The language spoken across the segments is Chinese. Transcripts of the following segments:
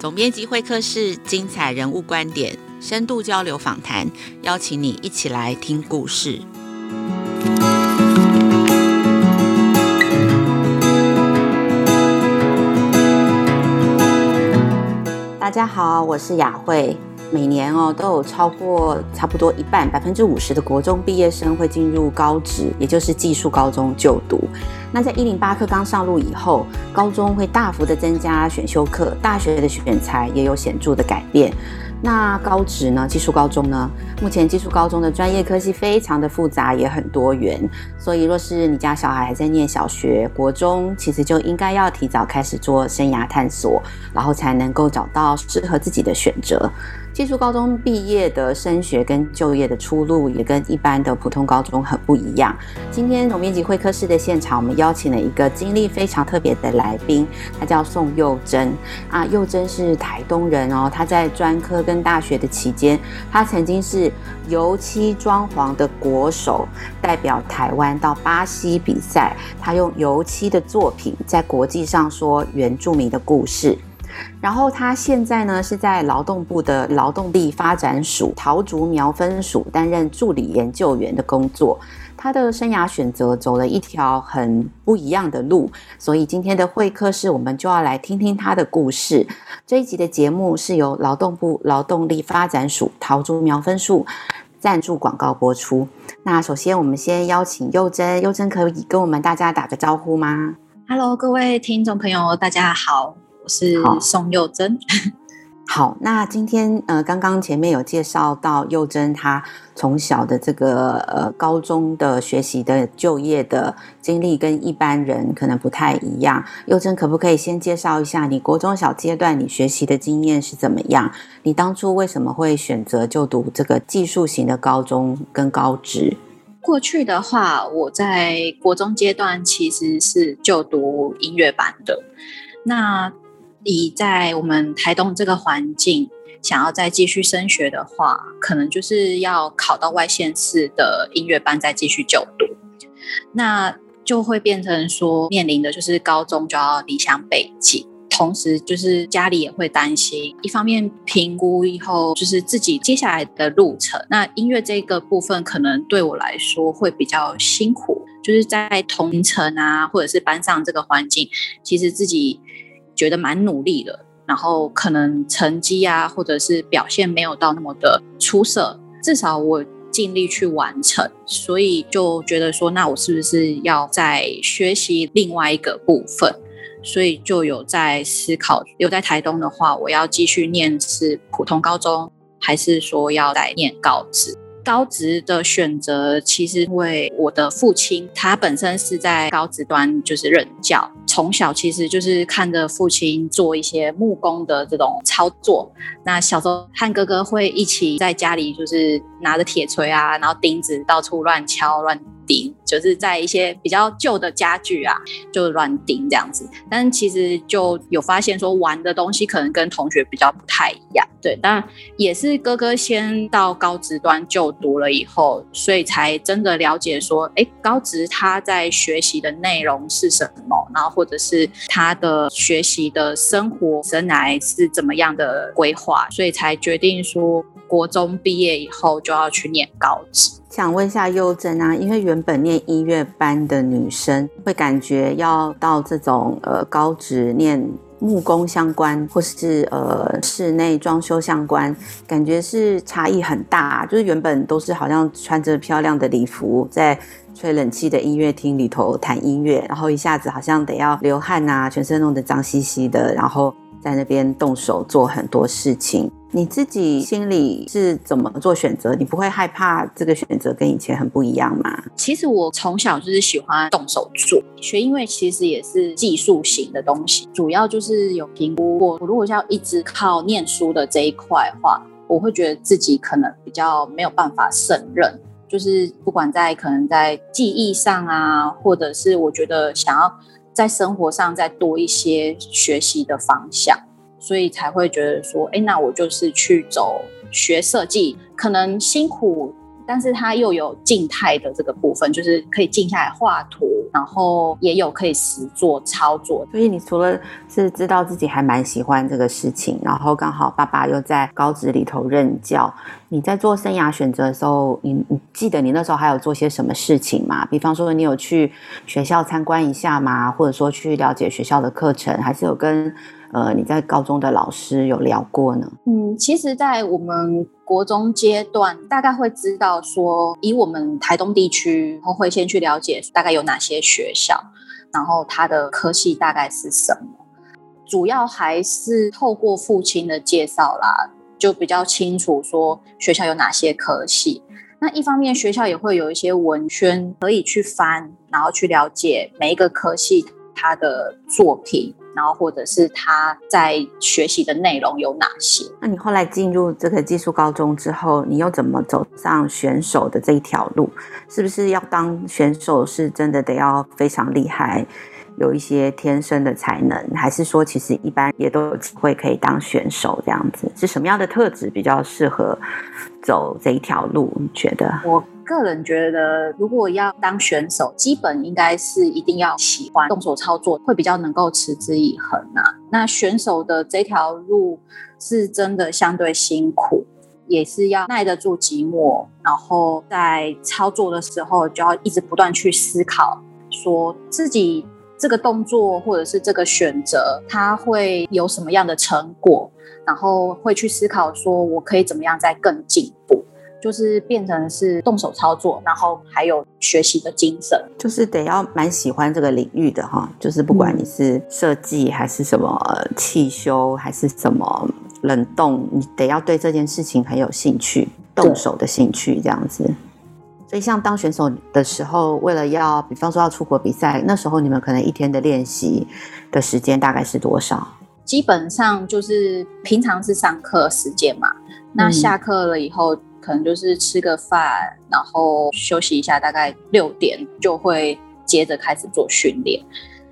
总编辑会客室，精彩人物观点，深度交流访谈，邀请你一起来听故事。大家好，我是雅慧。每年哦，都有超过差不多一半，百分之五十的国中毕业生会进入高职，也就是技术高中就读。那在一零八课纲上路以后，高中会大幅的增加选修课，大学的选材也有显著的改变。那高职呢？技术高中呢？目前技术高中的专业科系非常的复杂，也很多元。所以，若是你家小孩还在念小学、国中，其实就应该要提早开始做生涯探索，然后才能够找到适合自己的选择。技术高中毕业的升学跟就业的出路也跟一般的普通高中很不一样。今天总编辑会客室的现场，我们邀请了一个经历非常特别的来宾，他叫宋又珍啊。又珍是台东人哦，他在专科跟大学的期间，他曾经是油漆装潢的国手，代表台湾到巴西比赛。他用油漆的作品在国际上说原住民的故事。然后他现在呢是在劳动部的劳动力发展署桃竹苗分署担任助理研究员的工作。他的生涯选择走了一条很不一样的路，所以今天的会客室我们就要来听听他的故事。这一集的节目是由劳动部劳动力发展署桃竹苗分署赞助广告播出。那首先我们先邀请又珍，又珍可以跟我们大家打个招呼吗？Hello，各位听众朋友，大家好。我是宋又珍。好，那今天呃，刚刚前面有介绍到又珍，她从小的这个呃高中的学习的就业的经历跟一般人可能不太一样。又珍可不可以先介绍一下你国中小阶段你学习的经验是怎么样？你当初为什么会选择就读这个技术型的高中跟高职？过去的话，我在国中阶段其实是就读音乐班的，那。以在我们台东这个环境，想要再继续升学的话，可能就是要考到外县市的音乐班再继续就读，那就会变成说面临的就是高中就要离乡背井，同时就是家里也会担心，一方面评估以后就是自己接下来的路程，那音乐这个部分可能对我来说会比较辛苦，就是在同城啊或者是班上这个环境，其实自己。觉得蛮努力的，然后可能成绩啊，或者是表现没有到那么的出色，至少我尽力去完成，所以就觉得说，那我是不是要再学习另外一个部分？所以就有在思考，留在台东的话，我要继续念是普通高中，还是说要再念高职？高职的选择，其实因为我的父亲他本身是在高职端就是任教。从小其实就是看着父亲做一些木工的这种操作，那小时候和哥哥会一起在家里，就是拿着铁锤啊，然后钉子到处乱敲乱钉，就是在一些比较旧的家具啊，就乱钉这样子。但其实就有发现说，玩的东西可能跟同学比较不太一样。对，当然也是哥哥先到高职端就读了以后，所以才真的了解说，哎，高职他在学习的内容是什么，然后。或者是他的学习的生活生来是怎么样的规划，所以才决定说国中毕业以后就要去念高职。想问一下又珍啊，因为原本念音乐班的女生会感觉要到这种呃高职念木工相关，或是呃室内装修相关，感觉是差异很大。就是原本都是好像穿着漂亮的礼服在。吹冷气的音乐厅里头弹音乐，然后一下子好像得要流汗啊，全身弄得脏兮兮的，然后在那边动手做很多事情。你自己心里是怎么做选择？你不会害怕这个选择跟以前很不一样吗？其实我从小就是喜欢动手做，学音乐其实也是技术型的东西，主要就是有评估过，我如果要一直靠念书的这一块的话，我会觉得自己可能比较没有办法胜任。就是不管在可能在记忆上啊，或者是我觉得想要在生活上再多一些学习的方向，所以才会觉得说，哎，那我就是去走学设计，可能辛苦，但是它又有静态的这个部分，就是可以静下来画图，然后也有可以实做操作。所以你除了是知道自己还蛮喜欢这个事情，然后刚好爸爸又在高职里头任教，你在做生涯选择的时候，你你记得你那时候还有做些什么事情吗？比方说你有去学校参观一下吗？或者说去了解学校的课程，还是有跟呃你在高中的老师有聊过呢？嗯，其实，在我们国中阶段，大概会知道说，以我们台东地区，然后会先去了解大概有哪些学校，然后它的科系大概是什么。主要还是透过父亲的介绍啦，就比较清楚说学校有哪些科系。那一方面，学校也会有一些文宣可以去翻，然后去了解每一个科系它的作品。然后或者是他在学习的内容有哪些？那你后来进入这个技术高中之后，你又怎么走上选手的这一条路？是不是要当选手是真的得要非常厉害，有一些天生的才能，还是说其实一般也都有机会可以当选手这样子？是什么样的特质比较适合走这一条路？你觉得？我。个人觉得，如果要当选手，基本应该是一定要喜欢动手操作，会比较能够持之以恒啊。那选手的这条路是真的相对辛苦，也是要耐得住寂寞，然后在操作的时候就要一直不断去思考，说自己这个动作或者是这个选择，它会有什么样的成果，然后会去思考说我可以怎么样再更进。就是变成是动手操作，然后还有学习的精神，就是得要蛮喜欢这个领域的哈。就是不管你是设计还是什么汽修，还是什么冷冻，你得要对这件事情很有兴趣，动手的兴趣这样子。所以像当选手的时候，为了要，比方说要出国比赛，那时候你们可能一天的练习的时间大概是多少？基本上就是平常是上课时间嘛，那下课了以后。嗯可能就是吃个饭，然后休息一下，大概六点就会接着开始做训练。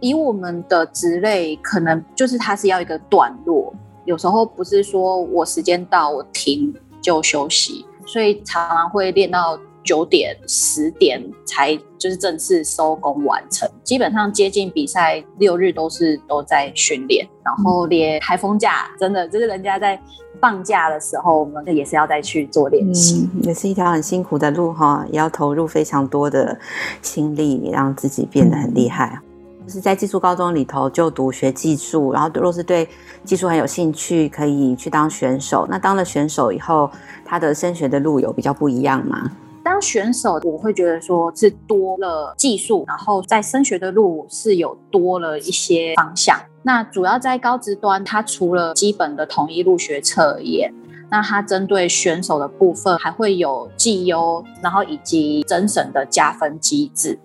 以我们的职类，可能就是它是要一个段落，有时候不是说我时间到我停就休息，所以常常会练到九点、十点才就是正式收工完成。基本上接近比赛六日都是都在训练，然后连台风假，真的就是人家在。放假的时候，我们也是要再去做练习，嗯，也是一条很辛苦的路哈，也要投入非常多的心力，让自己变得很厉害。嗯、就是在技术高中里头就读学技术，然后若是对技术很有兴趣，可以去当选手。那当了选手以后，他的升学的路有比较不一样吗？当选手，我会觉得说是多了技术，然后在升学的路是有多了一些方向。那主要在高职端，它除了基本的统一入学测验，那它针对选手的部分还会有绩优，然后以及甄审的加分机制。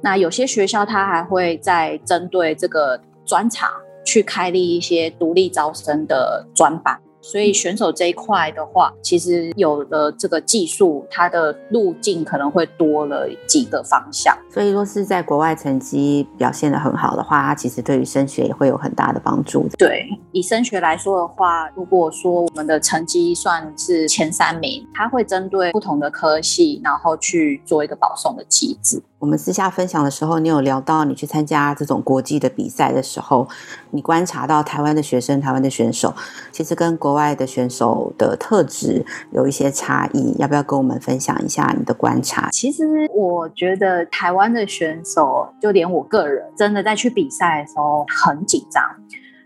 那有些学校它还会在针对这个专场去开立一些独立招生的专班。所以选手这一块的话，其实有了这个技术，它的路径可能会多了几个方向。所以说是在国外成绩表现得很好的话，它其实对于升学也会有很大的帮助。对，以升学来说的话，如果说我们的成绩算是前三名，它会针对不同的科系，然后去做一个保送的机制。我们私下分享的时候，你有聊到你去参加这种国际的比赛的时候，你观察到台湾的学生、台湾的选手，其实跟国外的选手的特质有一些差异，要不要跟我们分享一下你的观察？其实我觉得台湾的选手，就连我个人，真的在去比赛的时候很紧张。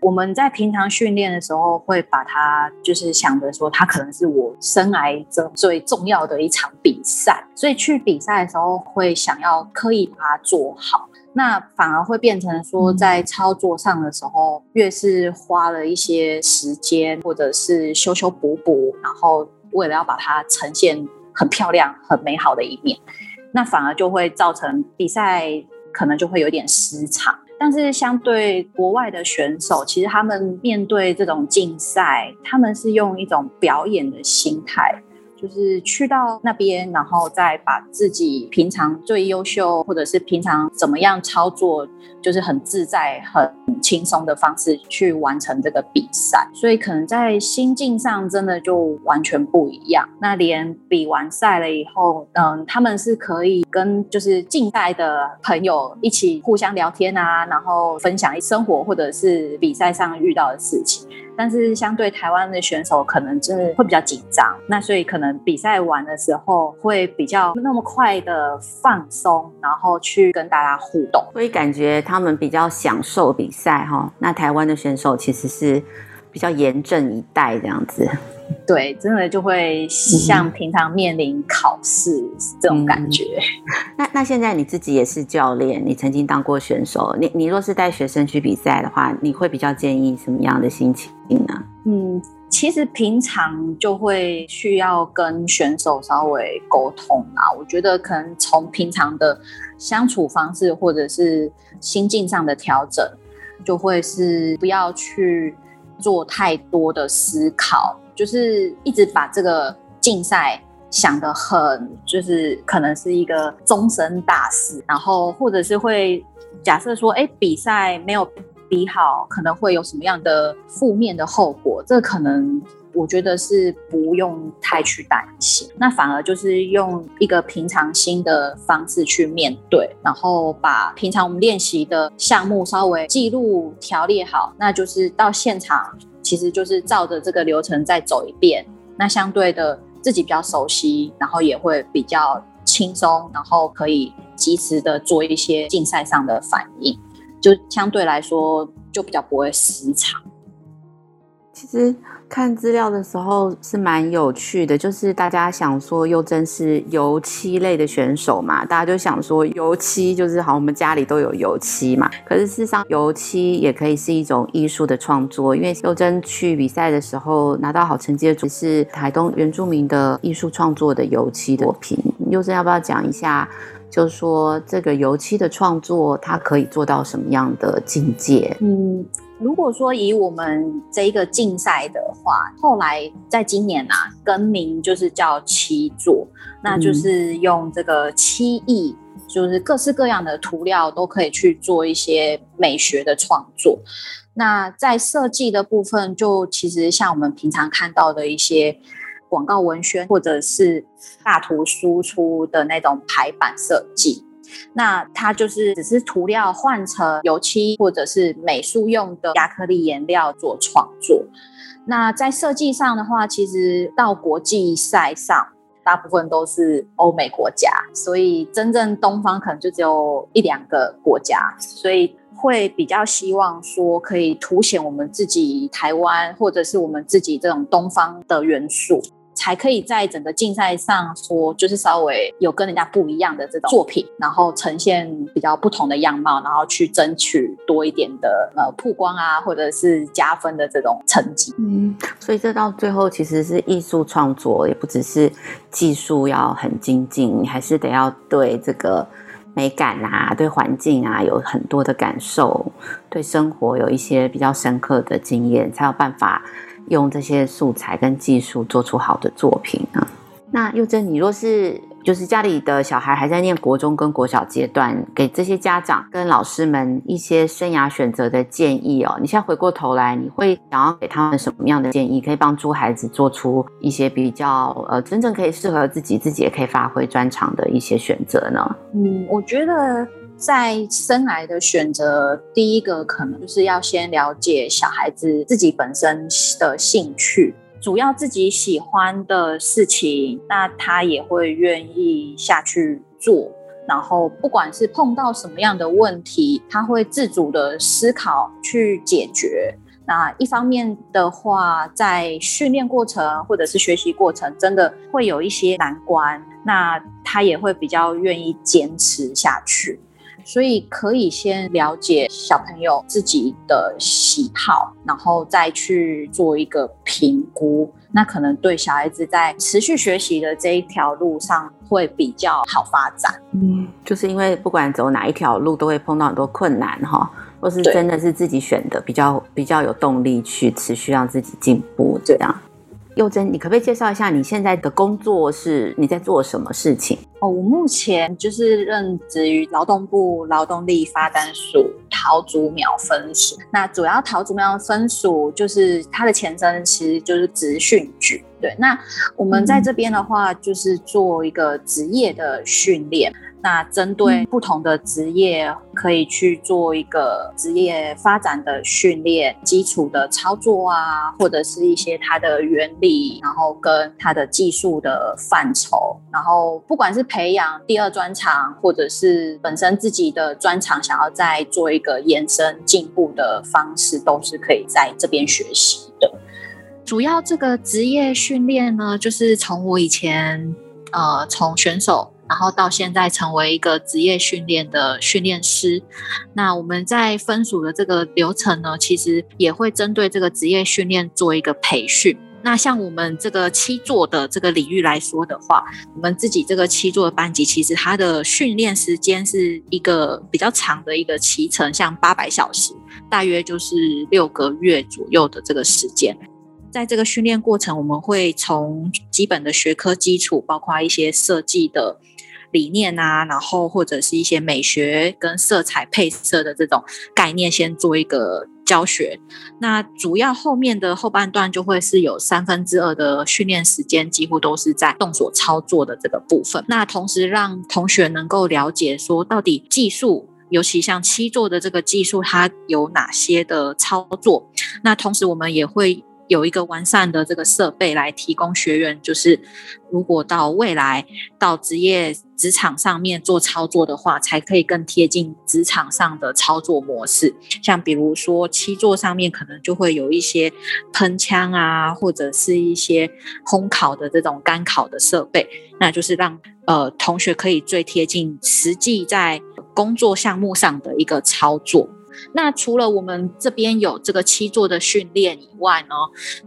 我们在平常训练的时候，会把它就是想着说，它可能是我生涯中最重要的一场比赛，所以去比赛的时候会想要刻意把它做好。那反而会变成说，在操作上的时候，越是花了一些时间，或者是修修补补，然后为了要把它呈现很漂亮、很美好的一面，那反而就会造成比赛可能就会有点失常。但是相对国外的选手，其实他们面对这种竞赛，他们是用一种表演的心态就是去到那边，然后再把自己平常最优秀，或者是平常怎么样操作，就是很自在、很轻松的方式去完成这个比赛。所以可能在心境上真的就完全不一样。那连比完赛了以后，嗯，他们是可以跟就是近代的朋友一起互相聊天啊，然后分享生活或者是比赛上遇到的事情。但是相对台湾的选手，可能真的会比较紧张，那所以可能比赛完的时候会比较那么快的放松，然后去跟大家互动，所以感觉他们比较享受比赛哈。那台湾的选手其实是比较严阵以待这样子。对，真的就会像平常面临考试这种感觉。嗯、那那现在你自己也是教练，你曾经当过选手，你你若是带学生去比赛的话，你会比较建议什么样的心情呢？嗯，其实平常就会需要跟选手稍微沟通啊。我觉得可能从平常的相处方式或者是心境上的调整，就会是不要去做太多的思考。就是一直把这个竞赛想得很，就是可能是一个终身大事，然后或者是会假设说，哎，比赛没有比好，可能会有什么样的负面的后果？这可能我觉得是不用太去担心，那反而就是用一个平常心的方式去面对，然后把平常我们练习的项目稍微记录条列好，那就是到现场。其实就是照着这个流程再走一遍，那相对的自己比较熟悉，然后也会比较轻松，然后可以及时的做一些竞赛上的反应，就相对来说就比较不会失常。其实看资料的时候是蛮有趣的，就是大家想说宥珍是油漆类的选手嘛，大家就想说油漆就是好，我们家里都有油漆嘛。可是事实上，油漆也可以是一种艺术的创作，因为宥珍去比赛的时候拿到好成绩的主是台东原住民的艺术创作的油漆的作品。宥珍要不要讲一下？就是说这个油漆的创作，它可以做到什么样的境界？嗯。如果说以我们这一个竞赛的话，后来在今年啊更名就是叫漆作，那就是用这个漆艺，就是各式各样的涂料都可以去做一些美学的创作。那在设计的部分，就其实像我们平常看到的一些广告文宣或者是大图输出的那种排版设计。那它就是只是涂料换成油漆或者是美术用的亚克力颜料做创作。那在设计上的话，其实到国际赛上，大部分都是欧美国家，所以真正东方可能就只有一两个国家，所以会比较希望说可以凸显我们自己台湾或者是我们自己这种东方的元素。才可以在整个竞赛上说，就是稍微有跟人家不一样的这种作品，然后呈现比较不同的样貌，然后去争取多一点的呃曝光啊，或者是加分的这种成绩。嗯，所以这到最后其实是艺术创作，也不只是技术要很精进，你还是得要对这个美感啊，对环境啊有很多的感受，对生活有一些比较深刻的经验，才有办法。用这些素材跟技术做出好的作品啊。那宥珍，你若是就是家里的小孩还在念国中跟国小阶段，给这些家长跟老师们一些生涯选择的建议哦。你现在回过头来，你会想要给他们什么样的建议，可以帮助孩子做出一些比较呃真正可以适合自己，自己也可以发挥专长的一些选择呢？嗯，我觉得。在生来的选择，第一个可能就是要先了解小孩子自己本身的兴趣，主要自己喜欢的事情，那他也会愿意下去做。然后，不管是碰到什么样的问题，他会自主的思考去解决。那一方面的话，在训练过程或者是学习过程，真的会有一些难关，那他也会比较愿意坚持下去。所以可以先了解小朋友自己的喜好，然后再去做一个评估。那可能对小孩子在持续学习的这一条路上会比较好发展。嗯，就是因为不管走哪一条路，都会碰到很多困难哈，或是真的是自己选的，比较比较有动力去持续让自己进步这样。幼珍，你可不可以介绍一下你现在的工作是你在做什么事情？哦，我目前就是任职于劳动部劳动力发展署桃竹苗分署。那主要桃竹苗分署就是它的前身，其实就是职训局。对，那我们在这边的话，就是做一个职业的训练。那针对不同的职业，可以去做一个职业发展的训练，基础的操作啊，或者是一些它的原理，然后跟它的技术的范畴，然后不管是培养第二专长，或者是本身自己的专长想要再做一个延伸进步的方式，都是可以在这边学习的。主要这个职业训练呢，就是从我以前呃从选手。然后到现在成为一个职业训练的训练师，那我们在分组的这个流程呢，其实也会针对这个职业训练做一个培训。那像我们这个七座的这个领域来说的话，我们自己这个七座的班级，其实它的训练时间是一个比较长的一个期程，像八百小时，大约就是六个月左右的这个时间。在这个训练过程，我们会从基本的学科基础，包括一些设计的理念啊，然后或者是一些美学跟色彩配色的这种概念，先做一个教学。那主要后面的后半段就会是有三分之二的训练时间，几乎都是在动手操作的这个部分。那同时让同学能够了解说，到底技术，尤其像七座的这个技术，它有哪些的操作。那同时我们也会。有一个完善的这个设备来提供学员，就是如果到未来到职业职场上面做操作的话，才可以更贴近职场上的操作模式。像比如说七座上面可能就会有一些喷枪啊，或者是一些烘烤的这种干烤的设备，那就是让呃同学可以最贴近实际在工作项目上的一个操作。那除了我们这边有这个七座的训练以外呢，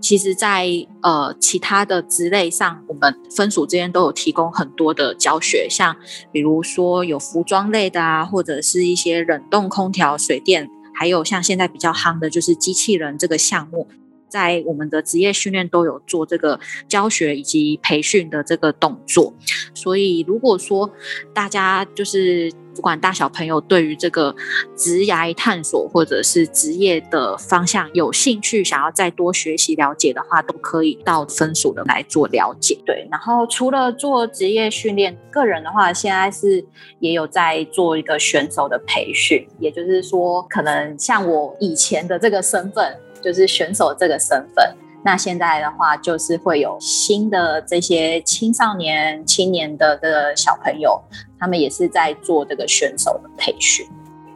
其实在呃其他的职类上，我们分属这边都有提供很多的教学，像比如说有服装类的啊，或者是一些冷冻空调、水电，还有像现在比较夯的就是机器人这个项目。在我们的职业训练都有做这个教学以及培训的这个动作，所以如果说大家就是不管大小朋友对于这个职涯探索或者是职业的方向有兴趣，想要再多学习了解的话，都可以到分署的来做了解。对，然后除了做职业训练，个人的话现在是也有在做一个选手的培训，也就是说，可能像我以前的这个身份。就是选手这个身份，那现在的话就是会有新的这些青少年、青年的这个小朋友，他们也是在做这个选手的培训。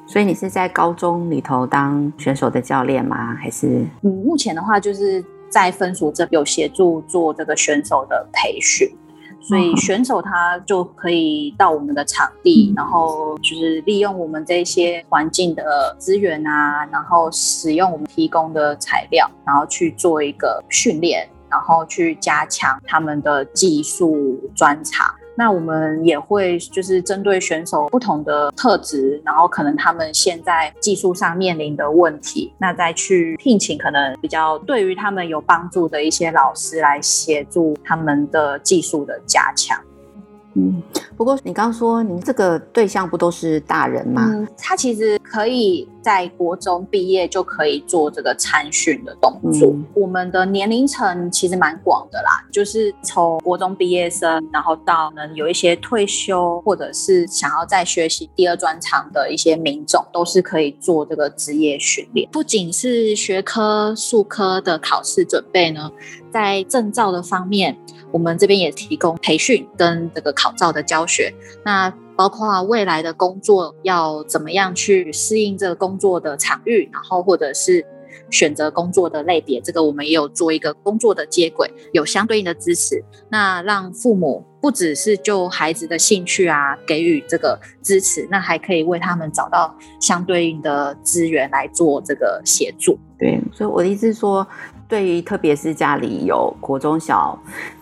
所以你是在高中里头当选手的教练吗？还是？嗯，目前的话就是在分组这有协助做这个选手的培训。所以选手他就可以到我们的场地，然后就是利用我们这些环境的资源啊，然后使用我们提供的材料，然后去做一个训练，然后去加强他们的技术专长。那我们也会就是针对选手不同的特质，然后可能他们现在技术上面临的问题，那再去聘请可能比较对于他们有帮助的一些老师来协助他们的技术的加强。嗯，不过你刚刚说您这个对象不都是大人吗？嗯，他其实可以在国中毕业就可以做这个参训的动作。嗯，我们的年龄层其实蛮广的啦，就是从国中毕业生，然后到能有一些退休或者是想要再学习第二专长的一些民众，都是可以做这个职业训练。不仅是学科、术科的考试准备呢，在证照的方面。我们这边也提供培训跟这个考照的教学，那包括未来的工作要怎么样去适应这个工作的场域，然后或者是选择工作的类别，这个我们也有做一个工作的接轨，有相对应的支持。那让父母不只是就孩子的兴趣啊给予这个支持，那还可以为他们找到相对应的资源来做这个协助。对，所以我的意思是说。对于特别是家里有国中小，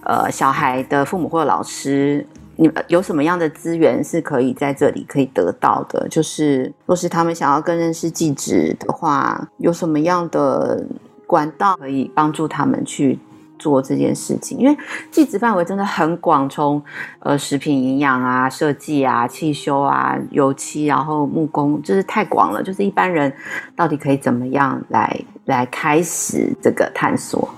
呃小孩的父母或者老师，你有什么样的资源是可以在这里可以得到的？就是若是他们想要更认识技职的话，有什么样的管道可以帮助他们去做这件事情？因为技职范围真的很广，从呃食品营养啊、设计啊、汽修啊、油漆，然后木工，就是太广了。就是一般人到底可以怎么样来来开始这个探索？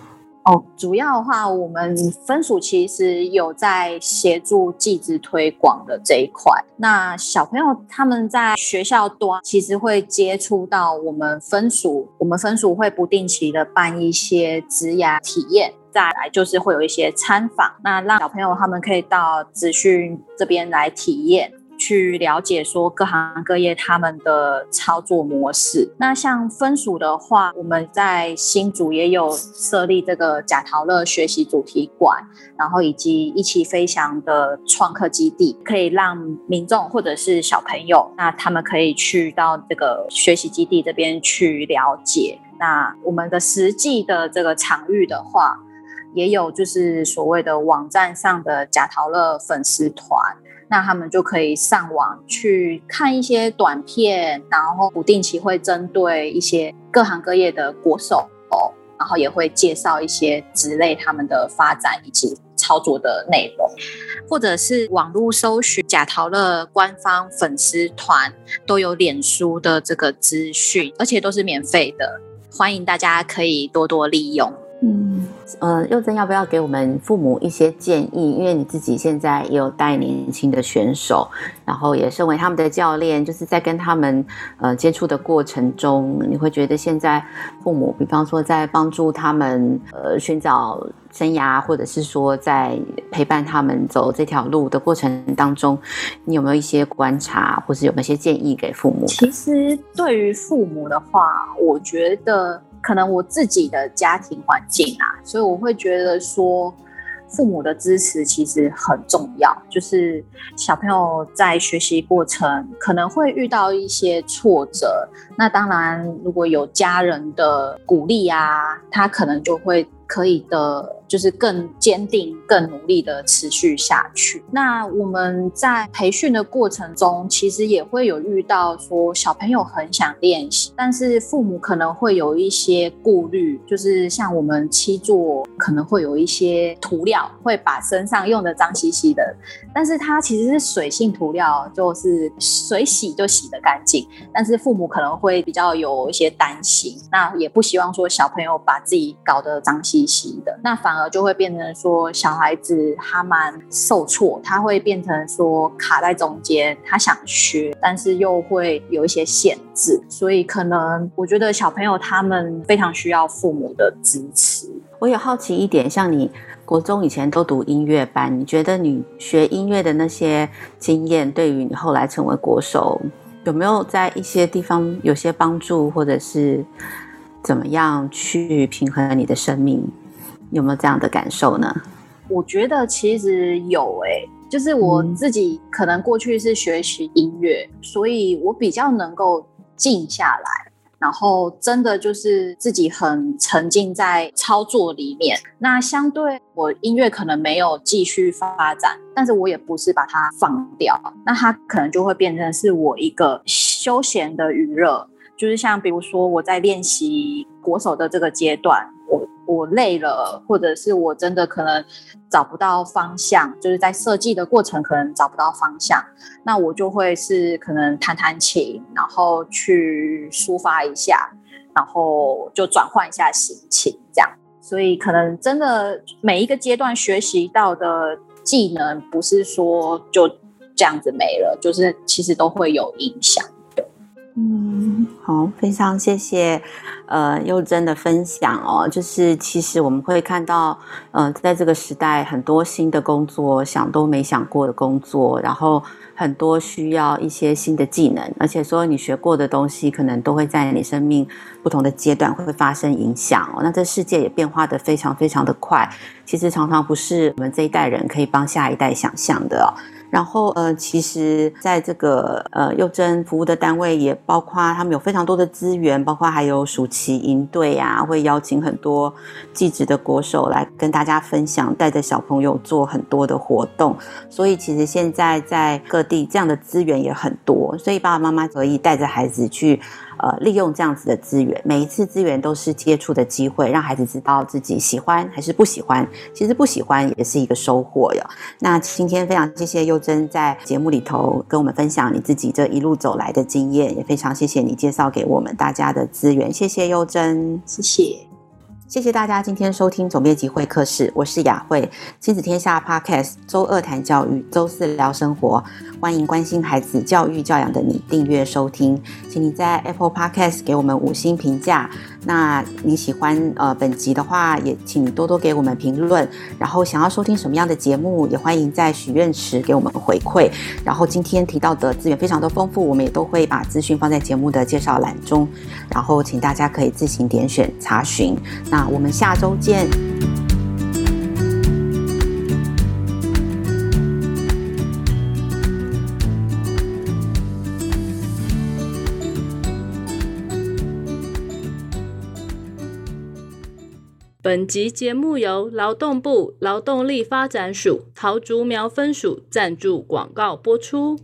哦，主要的话，我们分署其实有在协助技职推广的这一块。那小朋友他们在学校端其实会接触到我们分署，我们分署会不定期的办一些职涯体验，再来就是会有一些参访，那让小朋友他们可以到资讯这边来体验。去了解说各行各业他们的操作模式。那像分署的话，我们在新竹也有设立这个贾陶乐学习主题馆，然后以及一起飞翔的创客基地，可以让民众或者是小朋友，那他们可以去到这个学习基地这边去了解。那我们的实际的这个场域的话，也有就是所谓的网站上的贾陶乐粉丝团。那他们就可以上网去看一些短片，然后不定期会针对一些各行各业的国手，然后也会介绍一些职类他们的发展以及操作的内容，或者是网络搜寻贾陶乐官方粉丝团，都有脸书的这个资讯，而且都是免费的，欢迎大家可以多多利用。嗯，呃，又甄要不要给我们父母一些建议？因为你自己现在也有带年轻的选手，然后也身为他们的教练，就是在跟他们呃接触的过程中，你会觉得现在父母，比方说在帮助他们呃寻找生涯，或者是说在陪伴他们走这条路的过程当中，你有没有一些观察，或是有没有一些建议给父母？其实对于父母的话，我觉得。可能我自己的家庭环境啊，所以我会觉得说，父母的支持其实很重要。就是小朋友在学习过程可能会遇到一些挫折，那当然如果有家人的鼓励啊，他可能就会。可以的，就是更坚定、更努力的持续下去。那我们在培训的过程中，其实也会有遇到说小朋友很想练习，但是父母可能会有一些顾虑，就是像我们漆作可能会有一些涂料会把身上用的脏兮兮的，但是它其实是水性涂料，就是水洗就洗得干净。但是父母可能会比较有一些担心，那也不希望说小朋友把自己搞得脏兮兮。的那反而就会变成说小孩子他蛮受挫，他会变成说卡在中间，他想学，但是又会有一些限制，所以可能我觉得小朋友他们非常需要父母的支持。我有好奇一点，像你国中以前都读音乐班，你觉得你学音乐的那些经验，对于你后来成为国手，有没有在一些地方有些帮助，或者是？怎么样去平衡你的生命？有没有这样的感受呢？我觉得其实有诶、欸，就是我自己可能过去是学习音乐，嗯、所以我比较能够静下来，然后真的就是自己很沉浸在操作里面。那相对我音乐可能没有继续发展，但是我也不是把它放掉，那它可能就会变成是我一个休闲的娱乐。就是像比如说我在练习国手的这个阶段，我累了，或者是我真的可能找不到方向，就是在设计的过程可能找不到方向，那我就会是可能弹弹琴，然后去抒发一下，然后就转换一下心情，这样。所以可能真的每一个阶段学习到的技能，不是说就这样子没了，就是其实都会有影响。嗯，好，非常谢谢，呃，又真的分享哦。就是其实我们会看到，呃，在这个时代，很多新的工作，想都没想过的工作，然后很多需要一些新的技能，而且说你学过的东西，可能都会在你生命不同的阶段会发生影响哦。那这世界也变化得非常非常的快，其实常常不是我们这一代人可以帮下一代想象的哦。然后呃，其实在这个呃又甄服务的单位也包括他们有非常多的资源，包括还有暑期营队啊，会邀请很多技职的国手来跟大家分享，带着小朋友做很多的活动。所以其实现在在各地这样的资源也很多，所以爸爸妈妈可以带着孩子去呃利用这样子的资源，每一次资源都是接触的机会，让孩子知道自己喜欢还是不喜欢。其实不喜欢也是一个收获哟。那今天非常谢谢幼珍在节目里头跟我们分享你自己这一路走来的经验，也非常谢谢你介绍给我们大家的资源。谢谢幼珍，谢谢。谢谢大家今天收听总编辑会客室，我是雅慧，亲子天下 Podcast，周二谈教育，周四聊生活，欢迎关心孩子教育教养的你订阅收听，请你在 Apple Podcast 给我们五星评价。那你喜欢呃本集的话，也请多多给我们评论。然后想要收听什么样的节目，也欢迎在许愿池给我们回馈。然后今天提到的资源非常的丰富，我们也都会把资讯放在节目的介绍栏中，然后请大家可以自行点选查询。那我们下周见。本集节目由劳动部劳动力发展署桃竹苗分署赞助广告播出。